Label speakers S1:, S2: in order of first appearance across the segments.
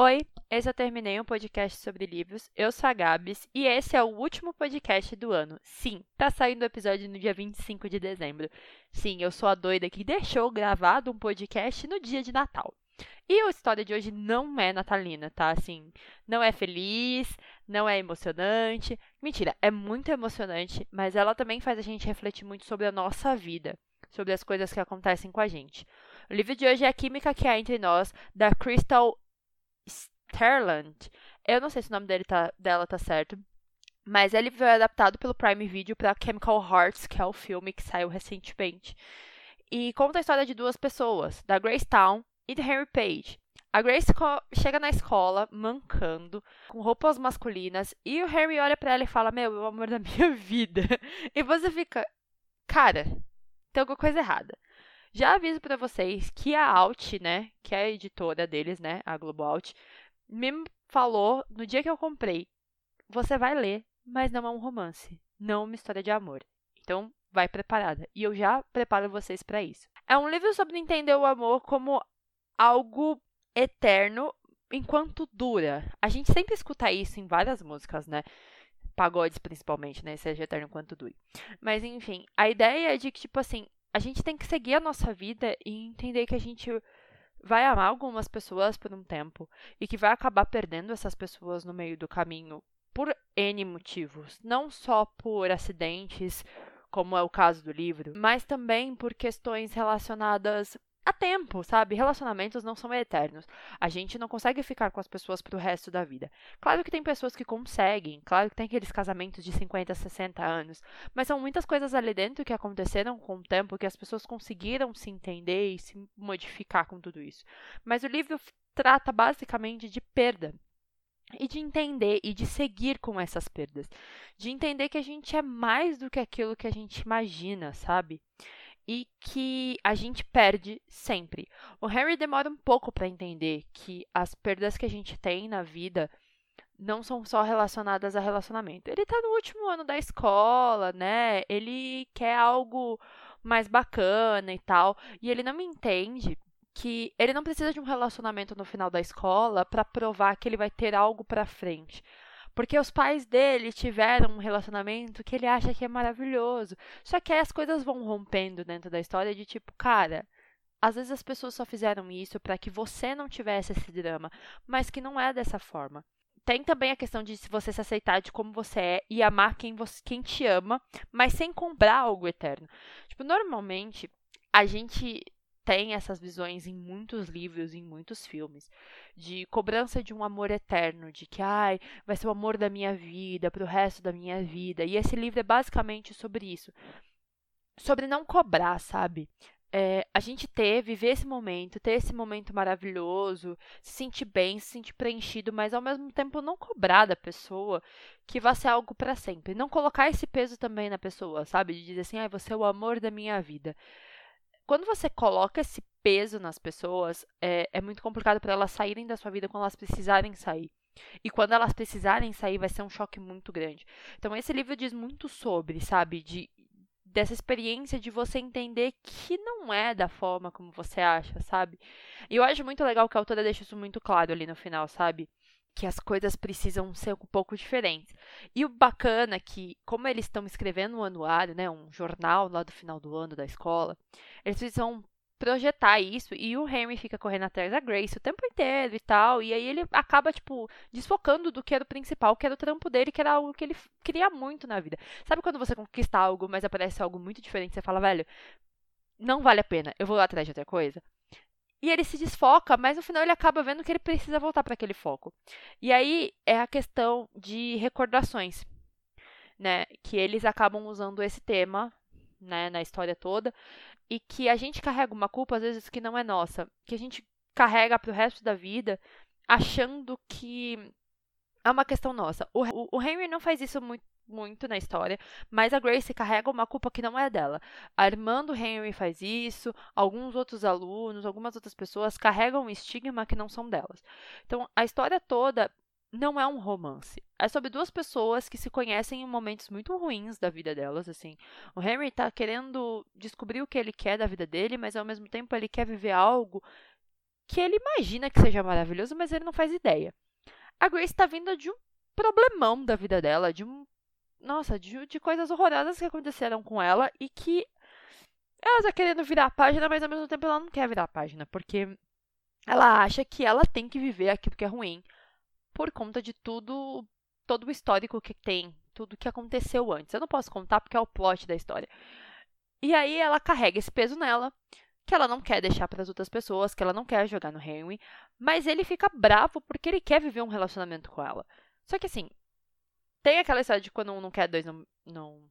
S1: Oi, esse eu terminei um podcast sobre livros. Eu sou a Gabs e esse é o último podcast do ano. Sim, tá saindo o episódio no dia 25 de dezembro. Sim, eu sou a doida que deixou gravado um podcast no dia de Natal. E a história de hoje não é natalina, tá? Assim, não é feliz, não é emocionante. Mentira, é muito emocionante, mas ela também faz a gente refletir muito sobre a nossa vida, sobre as coisas que acontecem com a gente. O livro de hoje é A Química que há entre nós, da Crystal Sterland. Eu não sei se o nome dele tá, dela tá certo. Mas ele foi adaptado pelo Prime Video para Chemical Hearts, que é o filme que saiu recentemente. E conta a história de duas pessoas, da Grace Town e do Henry Page. A Grace chega na escola mancando, com roupas masculinas, e o Harry olha para ela e fala: Meu, é o amor da minha vida. E você fica, cara, tem alguma coisa errada. Já aviso para vocês que a Alt, né, que é a editora deles, né, a Globo Alt, me falou no dia que eu comprei: você vai ler, mas não é um romance, não uma história de amor. Então, vai preparada. E eu já preparo vocês para isso. É um livro sobre entender o amor como algo eterno enquanto dura. A gente sempre escuta isso em várias músicas, né? Pagodes, principalmente, né? Seja eterno enquanto dure. Mas, enfim, a ideia é de que, tipo assim, a gente tem que seguir a nossa vida e entender que a gente vai amar algumas pessoas por um tempo e que vai acabar perdendo essas pessoas no meio do caminho por N motivos, não só por acidentes, como é o caso do livro, mas também por questões relacionadas a tempo, sabe? Relacionamentos não são eternos. A gente não consegue ficar com as pessoas pro resto da vida. Claro que tem pessoas que conseguem, claro que tem aqueles casamentos de 50, 60 anos, mas são muitas coisas ali dentro que aconteceram com o tempo que as pessoas conseguiram se entender e se modificar com tudo isso. Mas o livro trata basicamente de perda e de entender e de seguir com essas perdas, de entender que a gente é mais do que aquilo que a gente imagina, sabe? E que a gente perde sempre. O Harry demora um pouco para entender que as perdas que a gente tem na vida não são só relacionadas a relacionamento. Ele está no último ano da escola, né? Ele quer algo mais bacana e tal, e ele não entende que ele não precisa de um relacionamento no final da escola para provar que ele vai ter algo para frente. Porque os pais dele tiveram um relacionamento que ele acha que é maravilhoso. Só que aí as coisas vão rompendo dentro da história de tipo, cara, às vezes as pessoas só fizeram isso para que você não tivesse esse drama, mas que não é dessa forma. Tem também a questão de você se aceitar de como você é e amar quem, você, quem te ama, mas sem comprar algo eterno. Tipo, normalmente a gente tem essas visões em muitos livros, em muitos filmes, de cobrança de um amor eterno, de que ai, vai ser o amor da minha vida, para o resto da minha vida. E esse livro é basicamente sobre isso. Sobre não cobrar, sabe? É, a gente ter, viver esse momento, ter esse momento maravilhoso, se sentir bem, se sentir preenchido, mas ao mesmo tempo não cobrar da pessoa que vai ser algo para sempre. Não colocar esse peso também na pessoa, sabe? De dizer assim, ai, você é o amor da minha vida quando você coloca esse peso nas pessoas, é, é muito complicado para elas saírem da sua vida quando elas precisarem sair. E quando elas precisarem sair, vai ser um choque muito grande. Então, esse livro diz muito sobre, sabe, de, dessa experiência de você entender que não é da forma como você acha, sabe? E eu acho muito legal que a autora deixa isso muito claro ali no final, sabe? Que as coisas precisam ser um pouco diferentes. E o bacana é que, como eles estão escrevendo um anuário, né, um jornal lá do final do ano da escola, eles precisam projetar isso e o Henry fica correndo atrás da Grace o tempo inteiro e tal, e aí ele acaba, tipo, desfocando do que era o principal, que era o trampo dele, que era algo que ele queria muito na vida. Sabe quando você conquista algo, mas aparece algo muito diferente, você fala, velho, não vale a pena, eu vou lá atrás de outra coisa? E ele se desfoca, mas no final ele acaba vendo que ele precisa voltar para aquele foco. E aí é a questão de recordações, né? Que eles acabam usando esse tema, né, na história toda, e que a gente carrega uma culpa às vezes que não é nossa, que a gente carrega para o resto da vida, achando que é uma questão nossa. O, o, o Henry não faz isso muito muito na história, mas a Grace carrega uma culpa que não é dela. A irmã do Henry faz isso, alguns outros alunos, algumas outras pessoas carregam um estigma que não são delas. Então, a história toda não é um romance. É sobre duas pessoas que se conhecem em momentos muito ruins da vida delas, assim. O Henry tá querendo descobrir o que ele quer da vida dele, mas ao mesmo tempo ele quer viver algo que ele imagina que seja maravilhoso, mas ele não faz ideia. A Grace está vindo de um problemão da vida dela, de um. Nossa, de, de coisas horrorosas que aconteceram com ela e que ela tá querendo virar a página, mas ao mesmo tempo ela não quer virar a página, porque ela acha que ela tem que viver aquilo que é ruim por conta de tudo, todo o histórico que tem, tudo que aconteceu antes. Eu não posso contar porque é o plot da história. E aí ela carrega esse peso nela, que ela não quer deixar para as outras pessoas, que ela não quer jogar no Henry, mas ele fica bravo porque ele quer viver um relacionamento com ela. Só que assim, tem aquela história de quando um não quer, dois não, não,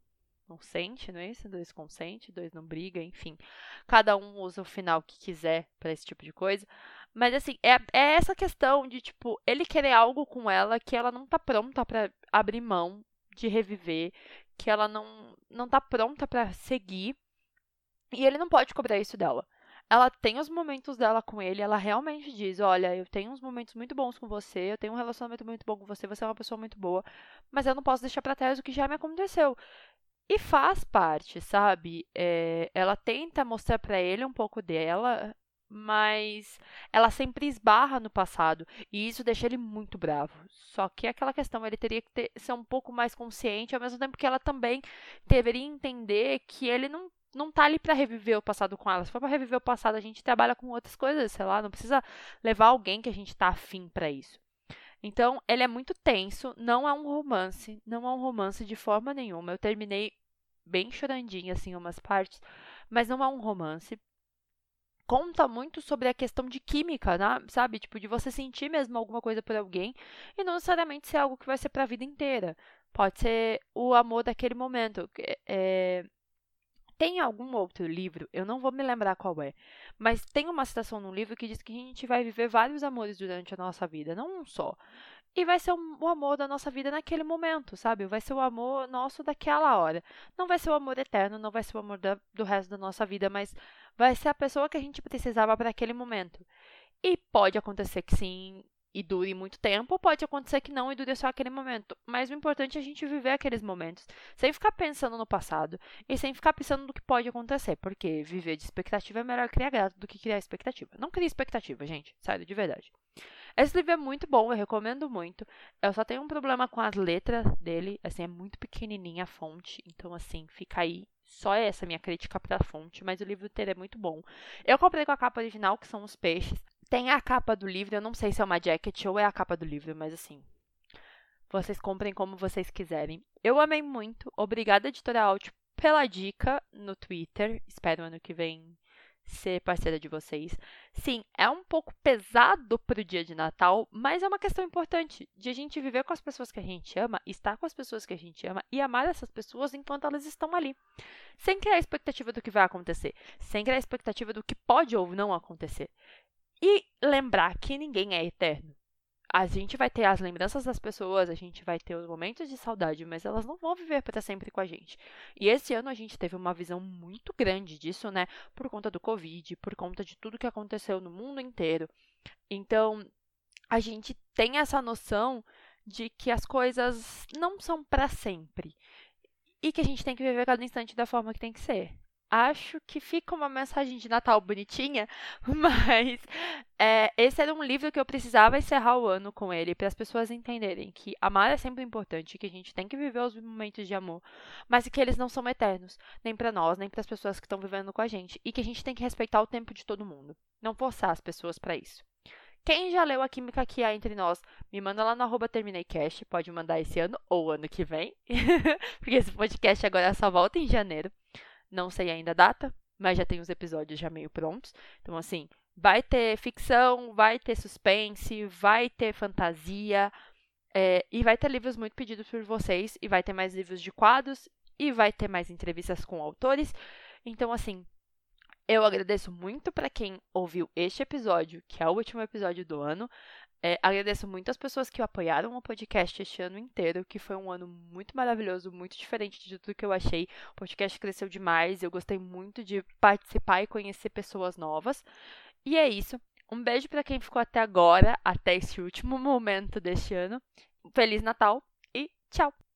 S1: não sente, não é isso? Dois consente, dois não briga, enfim. Cada um usa o final que quiser para esse tipo de coisa. Mas assim, é, é essa questão de, tipo, ele querer algo com ela que ela não tá pronta para abrir mão de reviver, que ela não, não tá pronta para seguir. E ele não pode cobrar isso dela. Ela tem os momentos dela com ele, ela realmente diz: Olha, eu tenho uns momentos muito bons com você, eu tenho um relacionamento muito bom com você, você é uma pessoa muito boa, mas eu não posso deixar pra trás o que já me aconteceu. E faz parte, sabe? É, ela tenta mostrar para ele um pouco dela, mas ela sempre esbarra no passado e isso deixa ele muito bravo. Só que é aquela questão, ele teria que ter, ser um pouco mais consciente, ao mesmo tempo que ela também deveria entender que ele não não tá ali para reviver o passado com ela. Se for para reviver o passado, a gente trabalha com outras coisas, sei lá, não precisa levar alguém que a gente tá afim para isso. Então, ele é muito tenso, não é um romance, não é um romance de forma nenhuma. Eu terminei bem chorandinha assim umas partes, mas não é um romance conta muito sobre a questão de química, né? sabe? Tipo, de você sentir mesmo alguma coisa por alguém e não necessariamente ser algo que vai ser para a vida inteira. Pode ser o amor daquele momento. É... Tem algum outro livro, eu não vou me lembrar qual é, mas tem uma citação no livro que diz que a gente vai viver vários amores durante a nossa vida, não um só. E vai ser o amor da nossa vida naquele momento, sabe? Vai ser o amor nosso daquela hora. Não vai ser o amor eterno, não vai ser o amor da, do resto da nossa vida, mas vai ser a pessoa que a gente precisava para aquele momento. E pode acontecer que sim, e dure muito tempo, pode acontecer que não e dure só aquele momento. Mas o importante é a gente viver aqueles momentos, sem ficar pensando no passado e sem ficar pensando no que pode acontecer, porque viver de expectativa é melhor criar grato do que criar expectativa. Não crie expectativa, gente, sério, de verdade. Esse livro é muito bom, eu recomendo muito. Eu só tenho um problema com as letras dele, assim, é muito pequenininha a fonte, então assim, fica aí só essa minha crítica para a fonte, mas o livro inteiro é muito bom. Eu comprei com a capa original, que são os peixes. Tem a capa do livro, eu não sei se é uma jacket ou é a capa do livro, mas assim, vocês comprem como vocês quiserem. Eu amei muito. Obrigada, Editora Alt, pela dica no Twitter. Espero ano que vem ser parceira de vocês. Sim, é um pouco pesado pro dia de Natal, mas é uma questão importante de a gente viver com as pessoas que a gente ama, estar com as pessoas que a gente ama e amar essas pessoas enquanto elas estão ali. Sem criar expectativa do que vai acontecer, sem criar expectativa do que pode ou não acontecer. E lembrar que ninguém é eterno a gente vai ter as lembranças das pessoas, a gente vai ter os momentos de saudade, mas elas não vão viver para sempre com a gente. E esse ano a gente teve uma visão muito grande disso, né? Por conta do Covid, por conta de tudo que aconteceu no mundo inteiro. Então, a gente tem essa noção de que as coisas não são para sempre e que a gente tem que viver cada instante da forma que tem que ser acho que fica uma mensagem de Natal bonitinha, mas é, esse era um livro que eu precisava encerrar o ano com ele, para as pessoas entenderem que amar é sempre importante, que a gente tem que viver os momentos de amor, mas que eles não são eternos, nem para nós, nem para as pessoas que estão vivendo com a gente, e que a gente tem que respeitar o tempo de todo mundo, não forçar as pessoas para isso. Quem já leu a química que há entre nós, me manda lá no arroba pode mandar esse ano ou ano que vem, porque esse podcast agora só volta em janeiro. Não sei ainda a data, mas já tem os episódios já meio prontos. Então, assim, vai ter ficção, vai ter suspense, vai ter fantasia. É, e vai ter livros muito pedidos por vocês. E vai ter mais livros de quadros. E vai ter mais entrevistas com autores. Então, assim, eu agradeço muito para quem ouviu este episódio, que é o último episódio do ano. É, agradeço muito as pessoas que apoiaram o podcast este ano inteiro, que foi um ano muito maravilhoso, muito diferente de tudo que eu achei. O podcast cresceu demais, eu gostei muito de participar e conhecer pessoas novas. E é isso. Um beijo para quem ficou até agora, até esse último momento deste ano. Feliz Natal e tchau!